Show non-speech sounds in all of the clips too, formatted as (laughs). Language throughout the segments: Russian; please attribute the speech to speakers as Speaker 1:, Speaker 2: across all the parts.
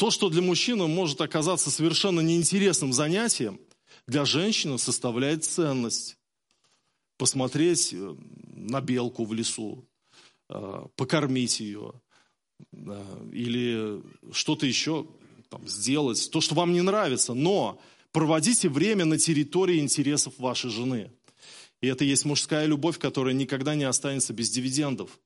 Speaker 1: То, что для мужчины может оказаться совершенно неинтересным занятием, для женщины составляет ценность. Посмотреть э, на белку в лесу, э, покормить ее, или что-то еще там, сделать, то, что вам не нравится, но проводите время на территории интересов вашей жены. И это есть мужская любовь, которая никогда не останется без дивидендов.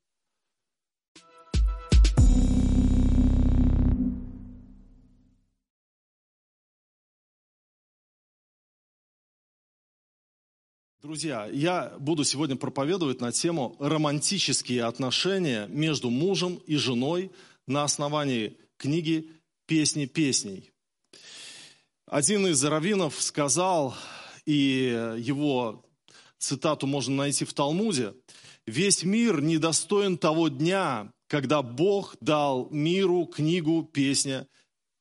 Speaker 1: Друзья, я буду сегодня проповедовать на тему романтические отношения между мужем и женой на основании книги «Песни песней». Один из раввинов сказал, и его цитату можно найти в Талмуде, «Весь мир недостоин того дня, когда Бог дал миру книгу «Песня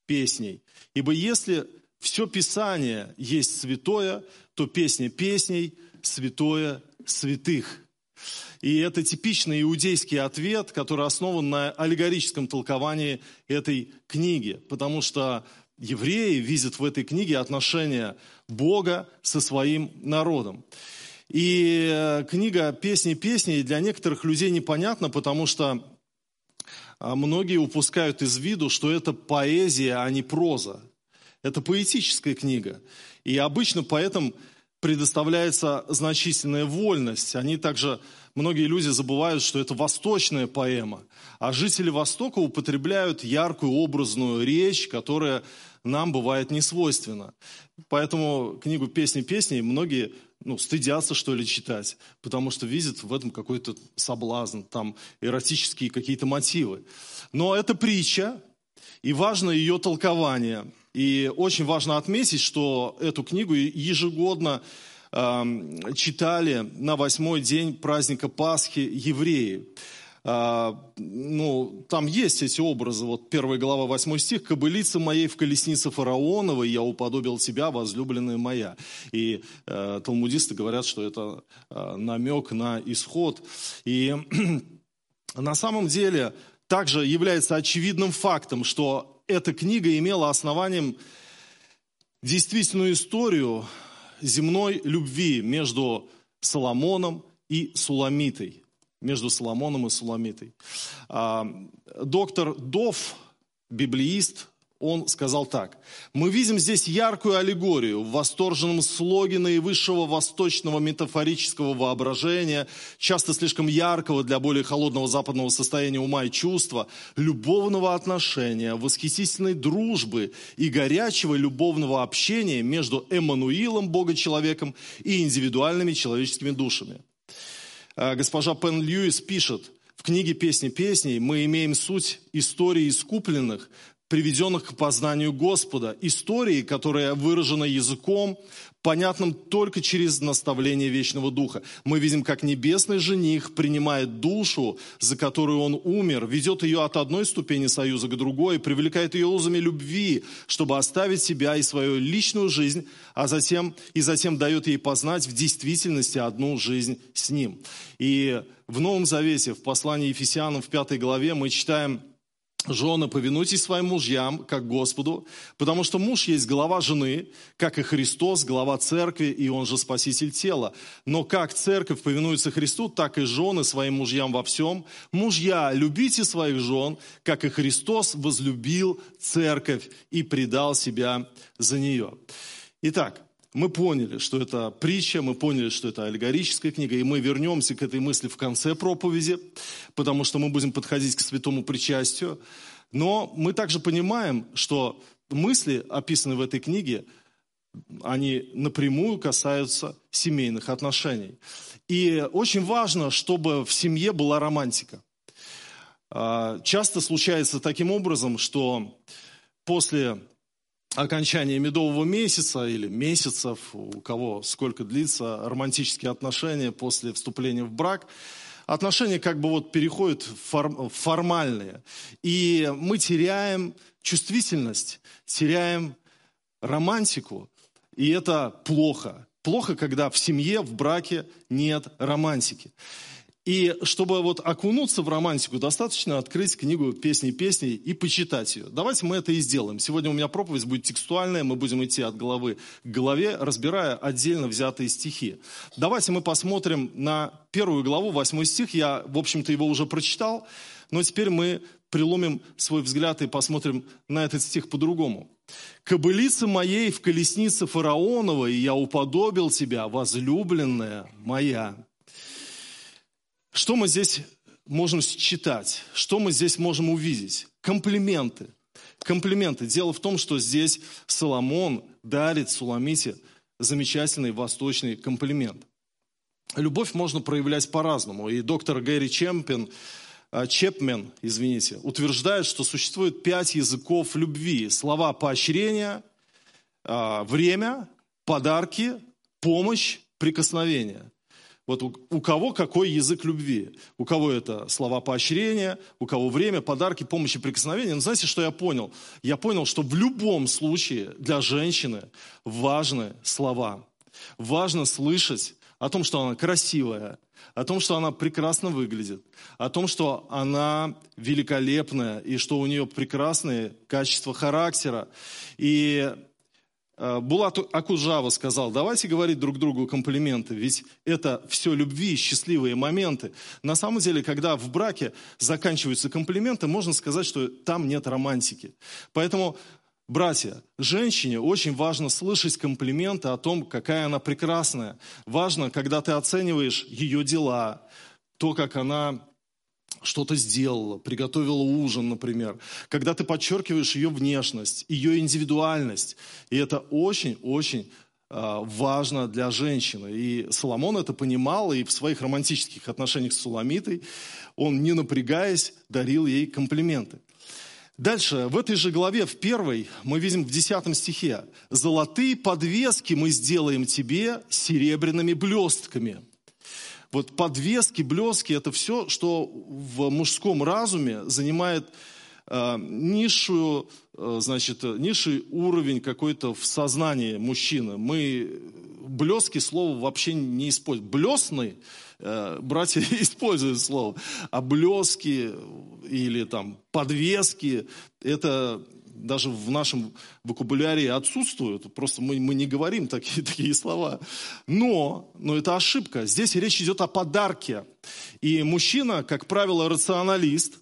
Speaker 1: песней». Ибо если все Писание есть святое, то песня песней – святое святых. И это типичный иудейский ответ, который основан на аллегорическом толковании этой книги, потому что евреи видят в этой книге отношения Бога со своим народом. И э, книга «Песни песней» для некоторых людей непонятна, потому что а, многие упускают из виду, что это поэзия, а не проза. Это поэтическая книга. И обычно поэтому предоставляется значительная вольность. Они также, многие люди забывают, что это восточная поэма. А жители Востока употребляют яркую образную речь, которая нам бывает не свойственна. Поэтому книгу «Песни песни» многие ну, стыдятся, что ли, читать, потому что видят в этом какой-то соблазн, там эротические какие-то мотивы. Но это притча, и важно ее толкование – и очень важно отметить, что эту книгу ежегодно э, читали на восьмой день праздника Пасхи евреи. А, ну, там есть эти образы, вот первая глава, восьмой стих, «Кобылица моей в колеснице фараоновой, я уподобил тебя, возлюбленная моя». И э, талмудисты говорят, что это э, намек на исход. И (clears throat) на самом деле также является очевидным фактом, что эта книга имела основанием действительную историю земной любви между Соломоном и Суламитой. Между Соломоном и Суламитой. А, доктор Дов, библеист, он сказал так. Мы видим здесь яркую аллегорию в восторженном слоге наивысшего восточного метафорического воображения, часто слишком яркого для более холодного западного состояния ума и чувства, любовного отношения, восхитительной дружбы и горячего любовного общения между Эммануилом, Бога-человеком, и индивидуальными человеческими душами. А, госпожа Пен Льюис пишет, в книге «Песни песней» мы имеем суть истории искупленных, приведенных к познанию Господа, истории, которая выражена языком, понятным только через наставление Вечного Духа. Мы видим, как небесный жених принимает душу, за которую он умер, ведет ее от одной ступени союза к другой, привлекает ее узами любви, чтобы оставить себя и свою личную жизнь, а затем, и затем дает ей познать в действительности одну жизнь с ним. И в Новом Завете, в послании Ефесянам в пятой главе мы читаем Жены, повинуйтесь своим мужьям, как Господу, потому что муж есть глава жены, как и Христос, глава церкви, и он же спаситель тела. Но как церковь повинуется Христу, так и жены своим мужьям во всем. Мужья, любите своих жен, как и Христос возлюбил церковь и предал себя за нее. Итак, мы поняли, что это притча, мы поняли, что это аллегорическая книга, и мы вернемся к этой мысли в конце проповеди, потому что мы будем подходить к святому причастию. Но мы также понимаем, что мысли, описанные в этой книге, они напрямую касаются семейных отношений. И очень важно, чтобы в семье была романтика. А, часто случается таким образом, что после окончания медового месяца или месяцев, у кого сколько длится романтические отношения после вступления в брак, отношения как бы вот переходят в формальные. И мы теряем чувствительность, теряем романтику, и это плохо. Плохо, когда в семье, в браке нет романтики. И чтобы вот окунуться в романтику, достаточно открыть книгу «Песни песней» и почитать ее. Давайте мы это и сделаем. Сегодня у меня проповедь будет текстуальная, мы будем идти от головы к голове, разбирая отдельно взятые стихи. Давайте мы посмотрим на первую главу, восьмой стих. Я, в общем-то, его уже прочитал, но теперь мы преломим свой взгляд и посмотрим на этот стих по-другому. «Кобылица моей в колеснице фараоновой я уподобил тебя, возлюбленная моя». Что мы здесь можем читать? Что мы здесь можем увидеть? Комплименты. Комплименты. Дело в том, что здесь Соломон дарит Суламите замечательный восточный комплимент. Любовь можно проявлять по-разному. И доктор Гэри Чемпин, а, Чепмен, извините, утверждает, что существует пять языков любви. Слова поощрения, а, время, подарки, помощь, прикосновение. Вот у, у кого какой язык любви? У кого это слова поощрения, у кого время, подарки, помощи, прикосновения. Но знаете, что я понял? Я понял, что в любом случае для женщины важны слова. Важно слышать о том, что она красивая, о том, что она прекрасно выглядит, о том, что она великолепная и что у нее прекрасные качества характера. И Булат Акужава сказал, давайте говорить друг другу комплименты, ведь это все любви, счастливые моменты. На самом деле, когда в браке заканчиваются комплименты, можно сказать, что там нет романтики. Поэтому, братья, женщине очень важно слышать комплименты о том, какая она прекрасная. Важно, когда ты оцениваешь ее дела, то, как она что-то сделала, приготовила ужин, например, когда ты подчеркиваешь ее внешность, ее индивидуальность. И это очень-очень а, важно для женщины. И Соломон это понимал, и в своих романтических отношениях с Суламитой он, не напрягаясь, дарил ей комплименты. Дальше, в этой же главе, в первой, мы видим в десятом стихе, «Золотые подвески мы сделаем тебе серебряными блестками». Вот подвески, блески – это все, что в мужском разуме занимает э, низшую, э, значит, низший уровень какой-то в сознании мужчины. Мы блески слово вообще не используем. Блесны, э, братья (laughs) используют слово, а блески или там подвески – это даже в нашем вокабуляре отсутствуют. Просто мы, мы не говорим такие, (laughs) такие слова. Но, но это ошибка. Здесь речь идет о подарке. И мужчина, как правило, рационалист,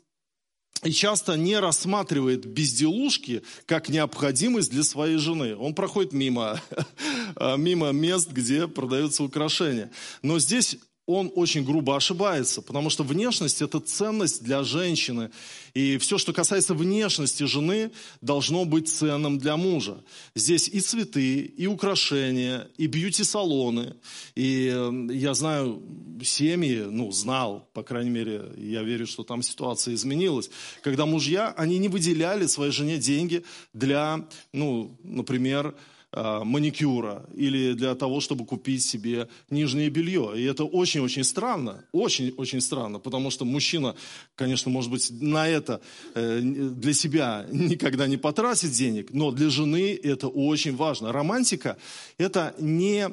Speaker 1: и часто не рассматривает безделушки как необходимость для своей жены. Он проходит мимо, (laughs) мимо мест, где продаются украшения. Но здесь он очень грубо ошибается, потому что внешность – это ценность для женщины. И все, что касается внешности жены, должно быть ценным для мужа. Здесь и цветы, и украшения, и бьюти-салоны. И э, я знаю семьи, ну, знал, по крайней мере, я верю, что там ситуация изменилась, когда мужья, они не выделяли своей жене деньги для, ну, например, маникюра или для того, чтобы купить себе нижнее белье. И это очень-очень странно, очень-очень странно, потому что мужчина, конечно, может быть, на это э, для себя никогда не потратит денег, но для жены это очень важно. Романтика – это не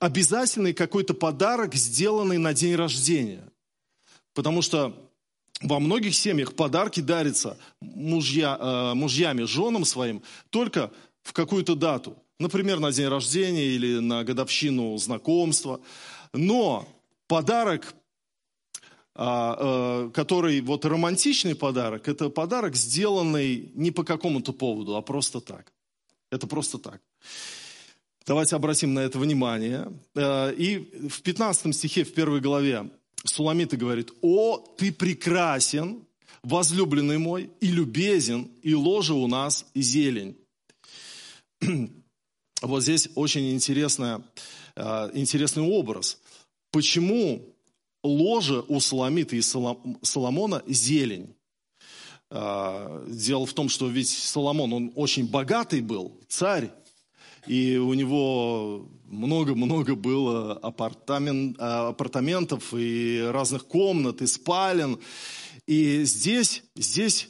Speaker 1: обязательный какой-то подарок, сделанный на день рождения. Потому что во многих семьях подарки дарятся мужья, э, мужьями, женам своим только в какую-то дату например, на день рождения или на годовщину знакомства. Но подарок, а, э, который вот романтичный подарок, это подарок, сделанный не по какому-то поводу, а просто так. Это просто так. Давайте обратим на это внимание. Э, и в 15 стихе, в первой главе, Суламита говорит, «О, ты прекрасен, возлюбленный мой, и любезен, и ложе у нас, и зелень». Вот здесь очень интересная, э, интересный образ. Почему ложе у Соломита и Соломона зелень? Э, дело в том, что ведь Соломон, он очень богатый был, царь, и у него много-много было апартамент, апартаментов и разных комнат, и спален. И здесь, здесь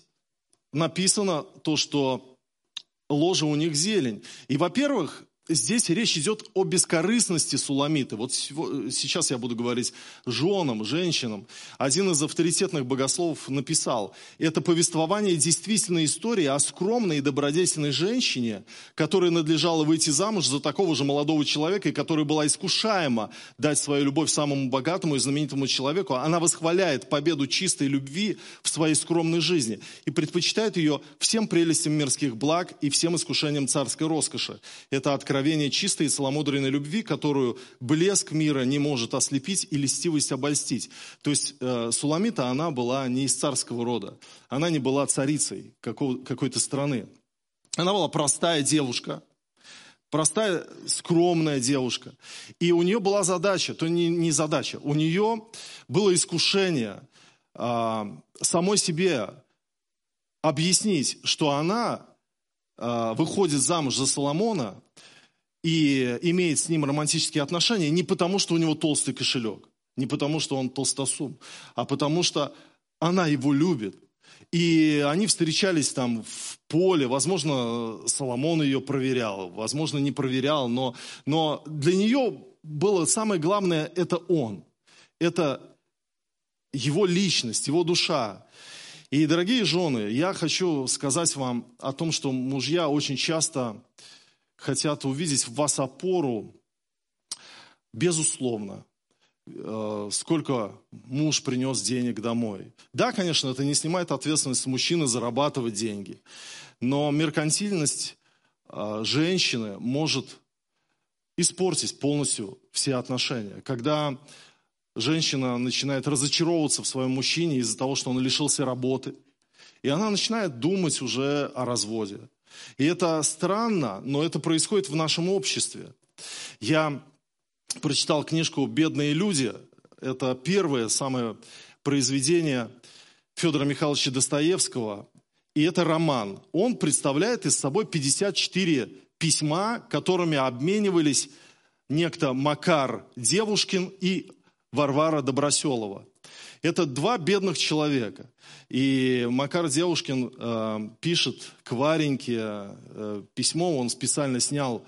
Speaker 1: написано то, что ложа у них зелень. И, во-первых, здесь речь идет о бескорыстности Суламиты. Вот сейчас я буду говорить женам, женщинам. Один из авторитетных богословов написал, это повествование действительной истории о скромной и добродетельной женщине, которая надлежала выйти замуж за такого же молодого человека, и которая была искушаема дать свою любовь самому богатому и знаменитому человеку. Она восхваляет победу чистой любви в своей скромной жизни и предпочитает ее всем прелестям мирских благ и всем искушениям царской роскоши. Это откровение откровение чистой и целомудренной любви, которую блеск мира не может ослепить и льстивость обольстить. То есть э, Суламита, она была не из царского рода. Она не была царицей какой-то страны. Она была простая девушка, простая, скромная девушка. И у нее была задача, то не, не задача, у нее было искушение э, самой себе объяснить, что она э, выходит замуж за Соломона и имеет с ним романтические отношения не потому, что у него толстый кошелек, не потому, что он толстосум, а потому что она его любит. И они встречались там в поле, возможно, Соломон ее проверял, возможно, не проверял, но, но для нее было самое главное – это он, это его личность, его душа. И, дорогие жены, я хочу сказать вам о том, что мужья очень часто хотят увидеть в вас опору, безусловно, э, сколько муж принес денег домой. Да, конечно, это не снимает ответственность мужчины зарабатывать деньги, но меркантильность э, женщины может испортить полностью все отношения. Когда женщина начинает разочаровываться в своем мужчине из-за того, что он лишился работы, и она начинает думать уже о разводе. И это странно, но это происходит в нашем обществе. Я прочитал книжку «Бедные люди». Это первое самое произведение Федора Михайловича Достоевского. И это роман. Он представляет из собой 54 письма, которыми обменивались некто Макар Девушкин и Варвара Доброселова. Это два бедных человека. И Макар Девушкин э, пишет к Вареньке э, письмо, он специально снял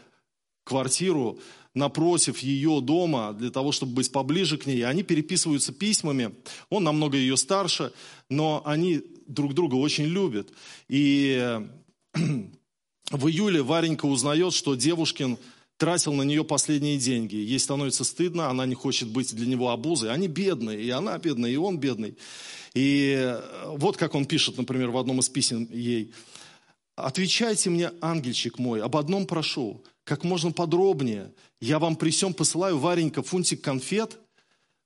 Speaker 1: квартиру напротив ее дома для того, чтобы быть поближе к ней. Они переписываются письмами. Он намного ее старше, но они друг друга очень любят. И э, (clears throat) в июле Варенька узнает, что Девушкин – тратил на нее последние деньги. Ей становится стыдно, она не хочет быть для него обузой. Они бедные, и она бедная, и он бедный. И э, вот как он пишет, например, в одном из писем ей. «Отвечайте мне, ангельчик мой, об одном прошу, как можно подробнее. Я вам при всем посылаю, Варенька, фунтик конфет,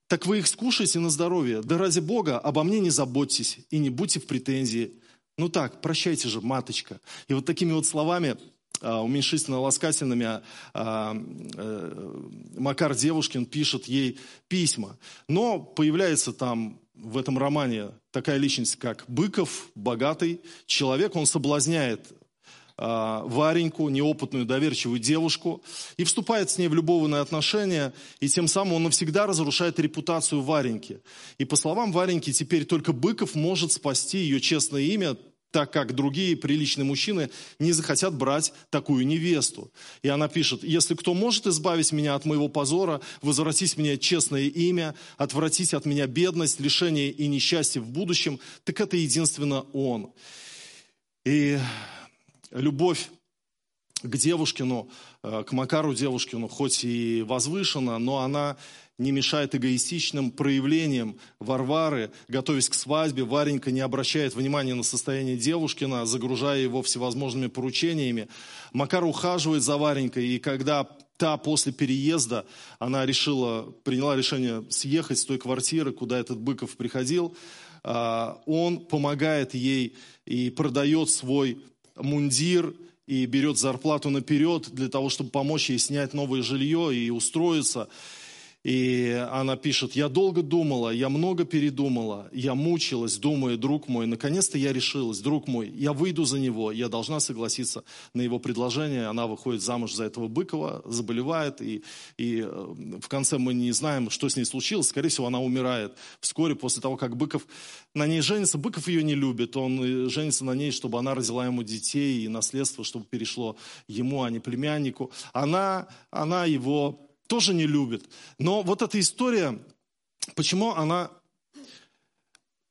Speaker 1: так вы их скушайте на здоровье. Да ради Бога обо мне не заботьтесь и не будьте в претензии. Ну так, прощайте же, маточка». И вот такими вот словами уменьшительно-ласкательными, а, а, Макар Девушкин пишет ей письма. Но появляется там в этом романе такая личность, как Быков, богатый человек, он соблазняет Вареньку, неопытную, доверчивую девушку, и вступает с ней в любовные отношения, и тем самым он навсегда разрушает репутацию Вареньки. И по словам Вареньки, теперь только Быков может спасти ее честное имя, так как другие приличные мужчины не захотят брать такую невесту. И она пишет, если кто может избавить меня от моего позора, возвратить мне честное имя, отвратить от меня бедность, лишение и несчастье в будущем, так это единственно он. И любовь к Девушкину, э, к Макару Девушкину, хоть и возвышена, но она не мешает эгоистичным проявлениям Варвары. Готовясь к свадьбе, Варенька не обращает внимания на состояние Девушкина, загружая его всевозможными поручениями. Макар ухаживает за Варенькой, и когда та после переезда, она решила, приняла решение съехать с той квартиры, куда этот Быков приходил, а, он помогает ей и продает свой мундир, и берет зарплату наперед для того, чтобы помочь ей снять новое жилье и устроиться. И она пишет, я долго думала, я много передумала, я мучилась, думая, друг мой, наконец-то я решилась, друг мой, я выйду за него, я должна согласиться на его предложение. Она выходит замуж за этого Быкова, заболевает, и, и э, в конце мы не знаем, что с ней случилось. Скорее всего, она умирает вскоре после того, как Быков на ней женится. Быков ее не любит, он женится на ней, чтобы она родила ему детей и наследство, чтобы перешло ему, а не племяннику. Она, она его тоже не любит. Но вот эта история, почему она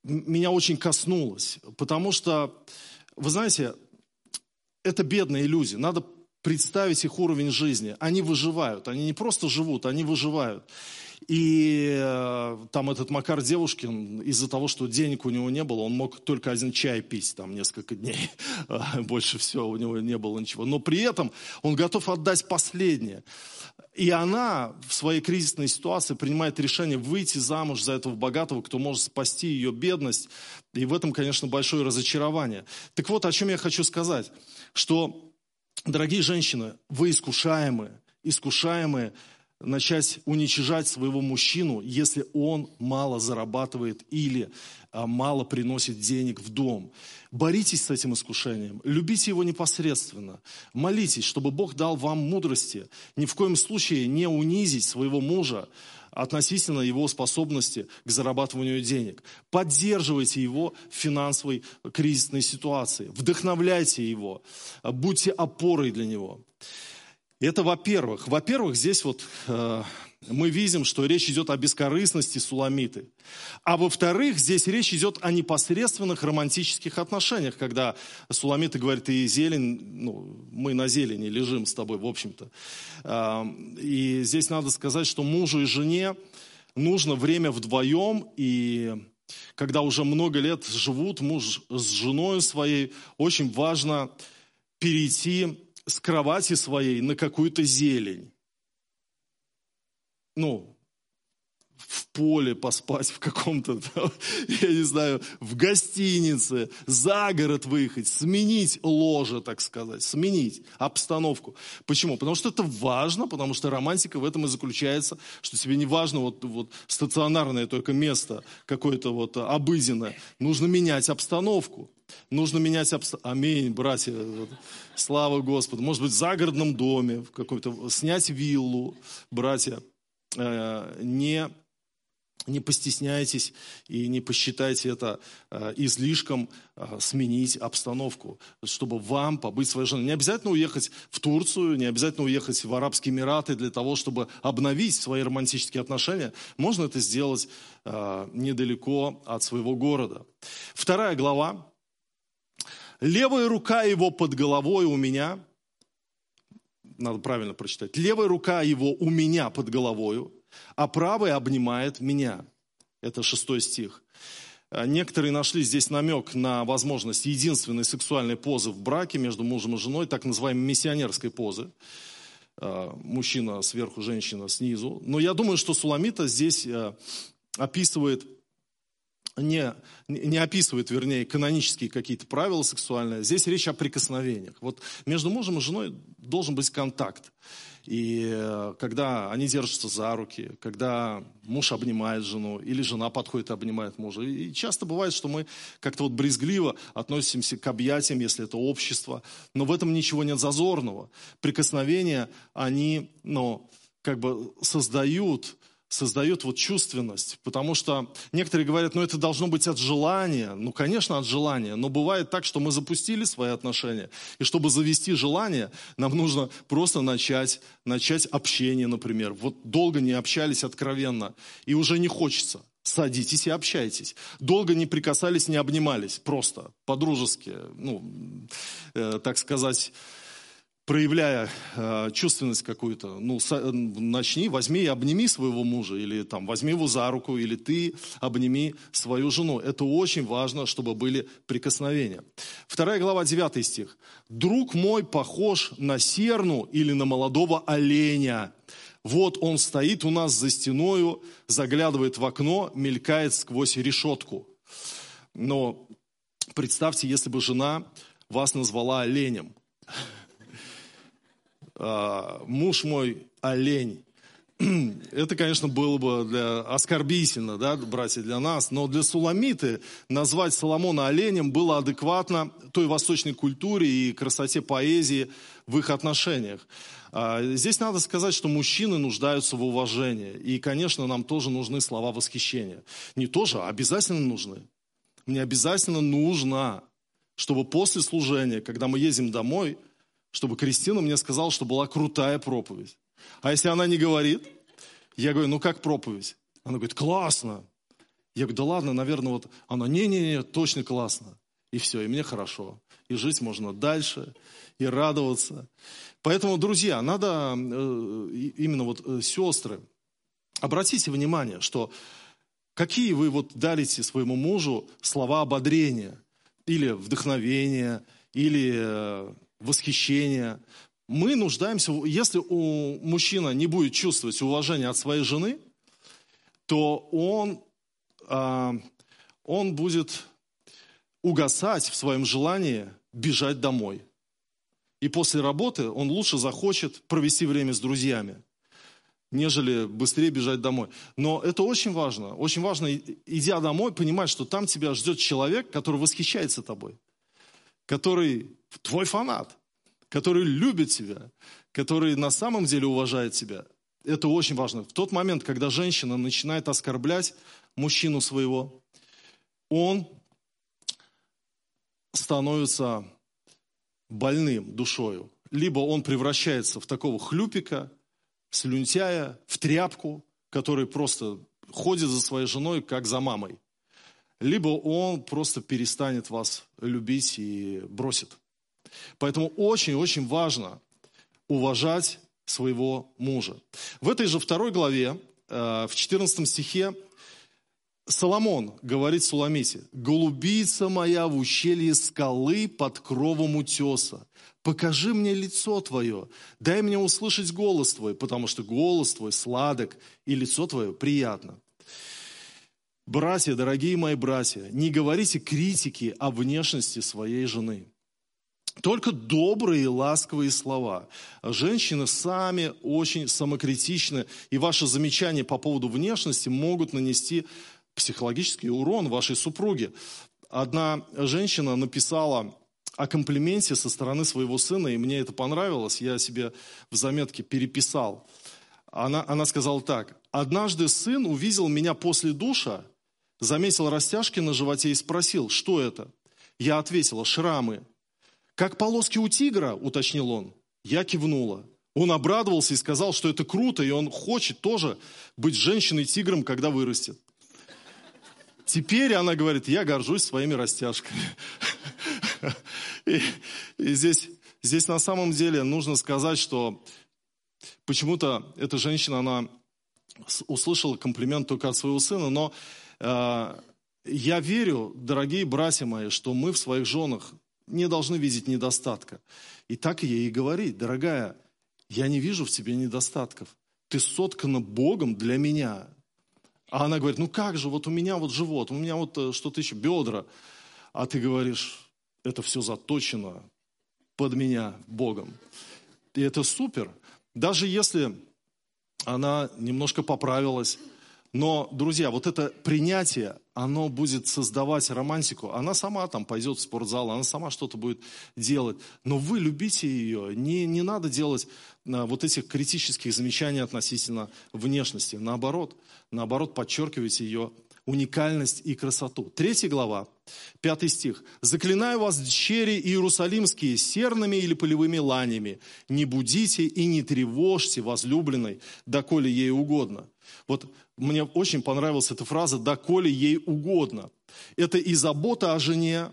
Speaker 1: меня очень коснулась? Потому что, вы знаете, это бедная иллюзия. Надо представить их уровень жизни. Они выживают. Они не просто живут, они выживают. И э, там этот Макар Девушкин, из-за того, что денег у него не было, он мог только один чай пить там несколько дней. (laughs) Больше всего у него не было ничего. Но при этом он готов отдать последнее. И она в своей кризисной ситуации принимает решение выйти замуж за этого богатого, кто может спасти ее бедность. И в этом, конечно, большое разочарование. Так вот, о чем я хочу сказать. Что, дорогие женщины, вы искушаемые, искушаемые начать уничижать своего мужчину, если он мало зарабатывает или а, мало приносит денег в дом. Боритесь с этим искушением, любите его непосредственно, молитесь, чтобы Бог дал вам мудрости. Ни в коем случае не унизить своего мужа относительно его способности к зарабатыванию денег. Поддерживайте его в финансовой кризисной ситуации, вдохновляйте его, будьте опорой для него. Это во-первых. Во-первых, здесь вот э, мы видим, что речь идет о бескорыстности Суламиты. А во-вторых, здесь речь идет о непосредственных романтических отношениях, когда Суламита говорит, и зелень, ну, мы на зелени лежим с тобой, в общем-то. Э, и здесь надо сказать, что мужу и жене нужно время вдвоем, и когда уже много лет живут муж с женой своей, очень важно перейти с кровати своей на какую-то зелень. Ну, в поле поспать в каком-то, (laughs) я не знаю, в гостинице, за город выехать, сменить ложе, так сказать, сменить обстановку. Почему? Потому что это важно, потому что романтика в этом и заключается, что тебе не важно вот, вот стационарное только место, какое-то вот обыденное. Нужно менять обстановку. Нужно менять обстановку. Аминь, братья. Слава Господу. Может быть, в загородном доме, в какой-то, снять виллу, братья. Э, не не постесняйтесь и не посчитайте это э, излишком э, сменить обстановку, чтобы вам побыть своей женой. Не обязательно уехать в Турцию, не обязательно уехать в Арабские Эмираты для того, чтобы обновить свои романтические отношения. Можно это сделать недалеко от своего города. Вторая глава. Левая рука его под головой у меня. Надо правильно прочитать. Левая рука его у меня под головою а правый обнимает меня. Это шестой стих. А некоторые нашли здесь намек на возможность единственной сексуальной позы в браке между мужем и женой, так называемой миссионерской позы. А, мужчина сверху, женщина снизу. Но я думаю, что Суламита здесь а, описывает не, не описывает, вернее, канонические какие-то правила сексуальные. Здесь речь о прикосновениях. Вот между мужем и женой должен быть контакт. И э, когда они держатся за руки, когда муж обнимает жену, или жена подходит и обнимает мужа. И часто бывает, что мы как-то вот брезгливо относимся к объятиям, если это общество. Но в этом ничего нет зазорного. Прикосновения, они, ну, как бы создают создает вот чувственность, потому что некоторые говорят, ну это должно быть от желания, ну конечно от желания, но бывает так, что мы запустили свои отношения, и чтобы завести желание, нам нужно просто начать, начать общение, например. Вот долго не общались откровенно, и уже не хочется. Садитесь и общайтесь. Долго не прикасались, не обнимались, просто по-дружески, ну, э, так сказать, проявляя э, чувственность какую-то, ну, со, начни, возьми и обними своего мужа, или там, возьми его за руку, или ты обними свою жену. Это очень важно, чтобы были прикосновения. Вторая глава, 9 стих. «Друг мой похож на серну или на молодого оленя. Вот он стоит у нас за стеною, заглядывает в окно, мелькает сквозь решетку». Но представьте, если бы жена вас назвала оленем – муж мой олень, (clears throat) это, конечно, было бы для, оскорбительно, да, братья, для нас, но для Суламиты назвать Соломона оленем было адекватно той восточной культуре и красоте поэзии в их отношениях. А, здесь надо сказать, что мужчины нуждаются в уважении. И, конечно, нам тоже нужны слова восхищения. Не тоже, а обязательно нужны. Мне обязательно нужно, чтобы после служения, когда мы едем домой, чтобы Кристина мне сказала, что была крутая проповедь. А если она не говорит, я говорю, ну как проповедь? Она говорит, классно. Я говорю, да ладно, наверное, вот она, не-не-не, точно классно. И все, и мне хорошо. И жить можно дальше, и радоваться. Поэтому, друзья, надо э, именно вот э, сестры, обратите внимание, что какие вы вот дарите своему мужу слова ободрения, или вдохновения, или э, восхищения. Мы нуждаемся, если у мужчина не будет чувствовать уважения от своей жены, то он, а, он будет угасать в своем желании бежать домой. И после работы он лучше захочет провести время с друзьями, нежели быстрее бежать домой. Но это очень важно. Очень важно, идя домой, понимать, что там тебя ждет человек, который восхищается тобой, который твой фанат который любит тебя, который на самом деле уважает тебя. Это очень важно. В тот момент, когда женщина начинает оскорблять мужчину своего, он становится больным душою. Либо он превращается в такого хлюпика, слюнтяя, в тряпку, который просто ходит за своей женой, как за мамой. Либо он просто перестанет вас любить и бросит. Поэтому очень-очень важно уважать своего мужа. В этой же второй главе, э, в 14 стихе, Соломон говорит Суламите, «Голубица моя в ущелье скалы под кровом утеса, покажи мне лицо твое, дай мне услышать голос твой, потому что голос твой сладок, и лицо твое приятно». Братья, дорогие мои братья, не говорите критики о внешности своей жены – только добрые и ласковые слова. Женщины сами очень самокритичны, и ваши замечания по поводу внешности могут нанести психологический урон вашей супруге. Одна женщина написала о комплименте со стороны своего сына, и мне это понравилось, я себе в заметке переписал. Она, она сказала так. «Однажды сын увидел меня после душа, заметил растяжки на животе и спросил, что это? Я ответила, шрамы. «Как полоски у тигра», уточнил он. Я кивнула. Он обрадовался и сказал, что это круто, и он хочет тоже быть женщиной-тигром, когда вырастет. Теперь она говорит, я горжусь своими растяжками. И, и здесь, здесь на самом деле нужно сказать, что почему-то эта женщина, она услышала комплимент только от своего сына, но э, я верю, дорогие братья мои, что мы в своих женах не должны видеть недостатка. И так ей и говорить, дорогая, я не вижу в тебе недостатков. Ты соткана Богом для меня. А она говорит, ну как же, вот у меня вот живот, у меня вот э, что-то еще, бедра. А ты говоришь, это все заточено под меня Богом. И это супер. Даже если она немножко поправилась, но, друзья, вот это принятие, оно будет создавать романтику. Она сама там пойдет в спортзал, она сама что-то будет делать. Но вы любите ее. Не, не надо делать а, вот этих критических замечаний относительно внешности. Наоборот, наоборот, подчеркивайте ее уникальность и красоту. Третья глава, пятый стих. «Заклинаю вас, дщери иерусалимские, серными или полевыми ланями, не будите и не тревожьте возлюбленной, доколе ей угодно». Вот мне очень понравилась эта фраза «доколе ей угодно». Это и забота о жене,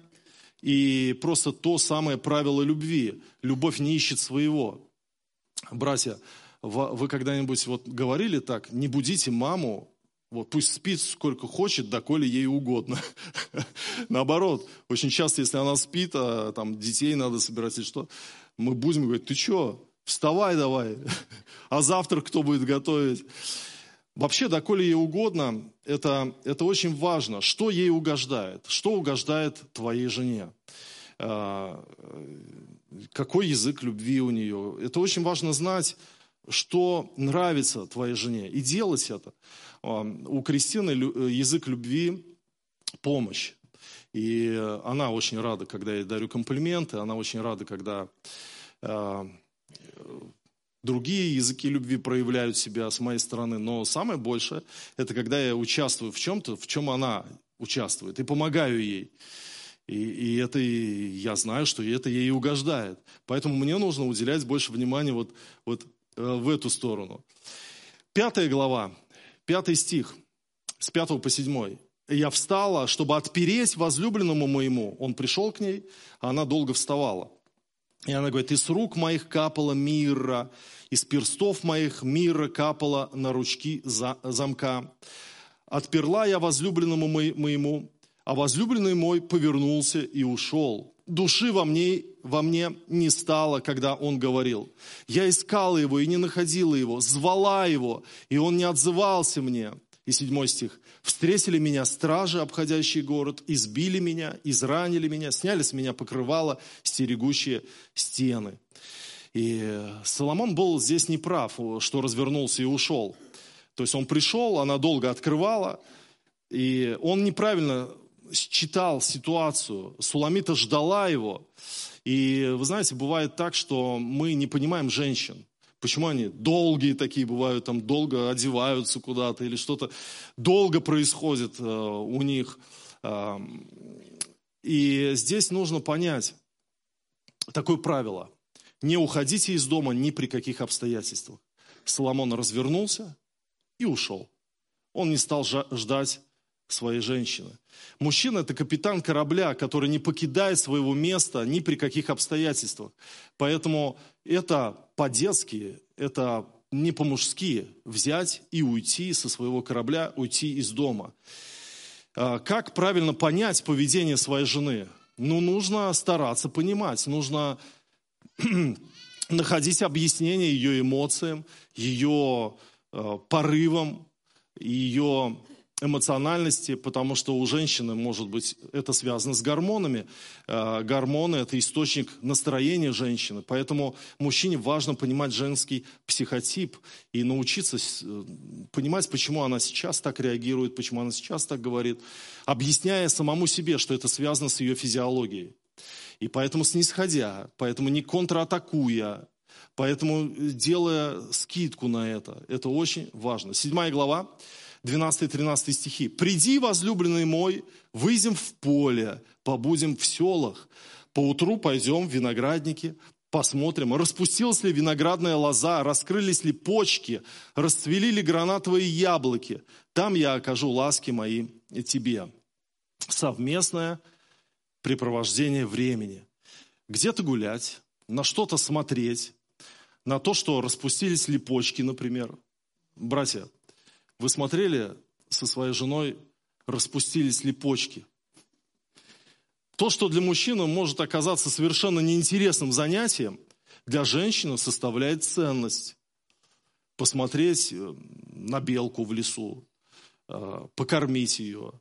Speaker 1: и просто то самое правило любви. Любовь не ищет своего. Братья, вы когда-нибудь вот говорили так, не будите маму, вот пусть спит сколько хочет, доколе ей угодно. (laughs) Наоборот, очень часто, если она спит, а там детей надо собирать или что, мы будем говорить, ты что, вставай давай, (laughs) а завтра кто будет готовить? Вообще, доколе ей угодно, это, это очень важно. Что ей угождает? Что угождает твоей жене? А, какой язык любви у нее? Это очень важно знать что нравится твоей жене, и делать это. А, у Кристины язык любви – помощь. И она очень рада, когда я дарю комплименты, она очень рада, когда а, другие языки любви проявляют себя с моей стороны. Но самое большее – это когда я участвую в чем-то, в чем она участвует, и помогаю ей. И, и это я знаю, что это ей угождает. Поэтому мне нужно уделять больше внимания вот, вот э, в эту сторону. Пятая глава, пятый стих, с пятого по седьмой. «Я встала, чтобы отпереть возлюбленному моему». Он пришел к ней, а она долго вставала. И она говорит, «Из рук моих капала мира, из перстов моих мира капала на ручки замка. Отперла я возлюбленному моему, а возлюбленный мой повернулся и ушел. Души во мне, во мне не стало, когда он говорил. Я искала его и не находила его, звала его, и он не отзывался мне. И седьмой стих. «Встретили меня стражи, обходящие город, избили меня, изранили меня, сняли с меня покрывало, стерегущие стены». И Соломон был здесь неправ, что развернулся и ушел. То есть он пришел, она долго открывала, и он неправильно считал ситуацию, Суламита ждала его. И вы знаете, бывает так, что мы не понимаем женщин. Почему они долгие такие бывают, там долго одеваются куда-то или что-то долго происходит э, у них. Э, и здесь нужно понять такое правило. Не уходите из дома ни при каких обстоятельствах. Соломон развернулся и ушел. Он не стал ждать своей женщины. Мужчина – это капитан корабля, который не покидает своего места ни при каких обстоятельствах. Поэтому это по-детски, это не по-мужски взять и уйти со своего корабля, уйти из дома. А, как правильно понять поведение своей жены? Ну, нужно стараться понимать, нужно (clears throat) находить объяснение ее эмоциям, ее э, порывам, ее эмоциональности, потому что у женщины, может быть, это связано с гормонами. Э, гормоны – это источник настроения женщины. Поэтому мужчине важно понимать женский психотип и научиться э, понимать, почему она сейчас так реагирует, почему она сейчас так говорит, объясняя самому себе, что это связано с ее физиологией. И поэтому снисходя, поэтому не контратакуя, поэтому делая скидку на это. Это очень важно. Седьмая глава 12-13 стихи. «Приди, возлюбленный мой, выйдем в поле, побудем в селах, поутру пойдем в виноградники, посмотрим, распустилась ли виноградная лоза, раскрылись ли почки, расцвели ли гранатовые яблоки. Там я окажу ласки мои тебе». Совместное препровождение времени. Где-то гулять, на что-то смотреть, на то, что распустились ли почки, например. Братья, вы смотрели со своей женой, распустились ли почки? То, что для мужчины может оказаться совершенно неинтересным занятием, для женщины составляет ценность. Посмотреть э, на белку в лесу, э, покормить ее,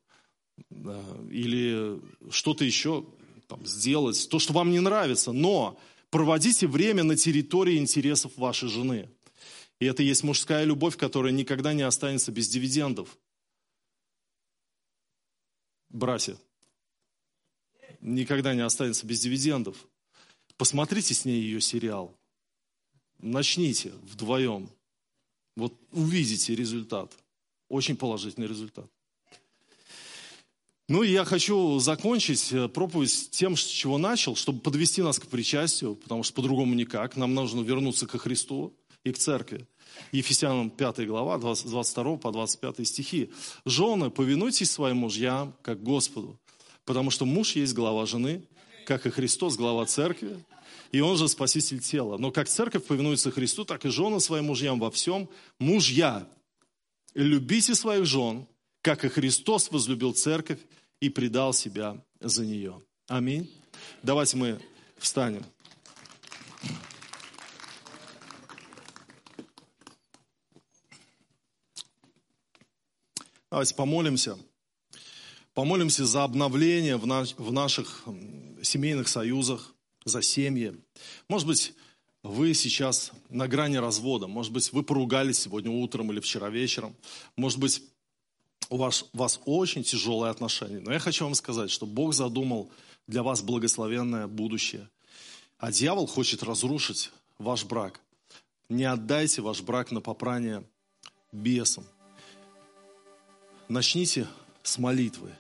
Speaker 1: э, или что-то еще там, сделать, то, что вам не нравится, но проводите время на территории интересов вашей жены. И это есть мужская любовь, которая никогда не останется без дивидендов. Братья, никогда не останется без дивидендов. Посмотрите с ней ее сериал. Начните вдвоем. Вот увидите результат. Очень положительный результат. Ну и я хочу закончить э, проповедь тем, с чего начал, чтобы подвести нас к причастию, потому что по-другому никак. Нам нужно вернуться ко Христу и к церкви. Ефесянам 5 глава, 22 по 25 стихи. «Жены, повинуйтесь своим мужьям, как Господу, потому что муж есть глава жены, как и Христос глава церкви, и он же спаситель тела. Но как церковь повинуется Христу, так и жены своим мужьям во всем. Мужья, любите своих жен, как и Христос возлюбил церковь и предал себя за нее. Аминь. Давайте мы встанем. Давайте помолимся. Помолимся за обновление в, наш, в наших семейных союзах, за семьи. Может быть, вы сейчас на грани развода. Может быть, вы поругались сегодня утром или вчера вечером. Может быть, у вас, у вас очень тяжелые отношения. Но я хочу вам сказать, что Бог задумал для вас благословенное будущее. А дьявол хочет разрушить ваш брак. Не отдайте ваш брак на попрание бесам. Начните с молитвы,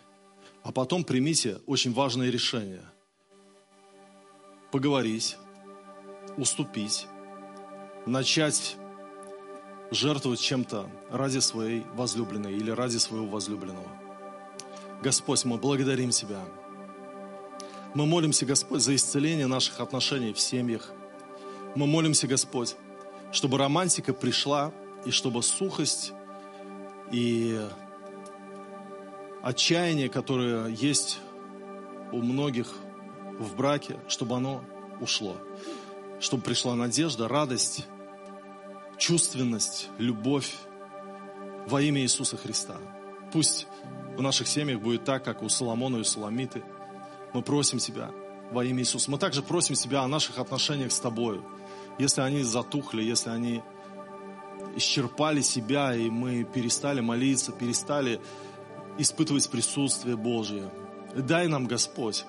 Speaker 1: а потом примите очень важное решение. Поговорить, уступить, начать жертвовать чем-то ради своей возлюбленной или ради своего возлюбленного. Господь, мы благодарим Тебя. Мы молимся, Господь, за исцеление наших отношений в семьях. Мы молимся, Господь, чтобы романтика пришла, и чтобы сухость и отчаяние, которое есть у многих в браке, чтобы оно ушло. Чтобы пришла надежда, радость, чувственность, любовь во имя Иисуса Христа. Пусть в наших семьях будет так, как у Соломона и Суламиты. Мы просим Тебя во имя Иисуса. Мы также просим Тебя о наших отношениях с Тобою. Если они затухли, если они исчерпали себя, и мы перестали молиться, перестали испытывать присутствие Божье. Дай нам, Господь,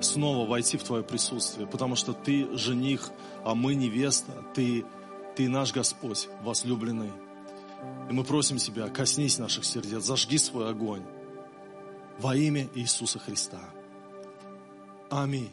Speaker 1: снова войти в Твое присутствие, потому что Ты жених, а мы невеста, Ты, Ты наш Господь, возлюбленный. И мы просим Тебя, коснись наших сердец, зажги свой огонь во имя Иисуса Христа. Аминь.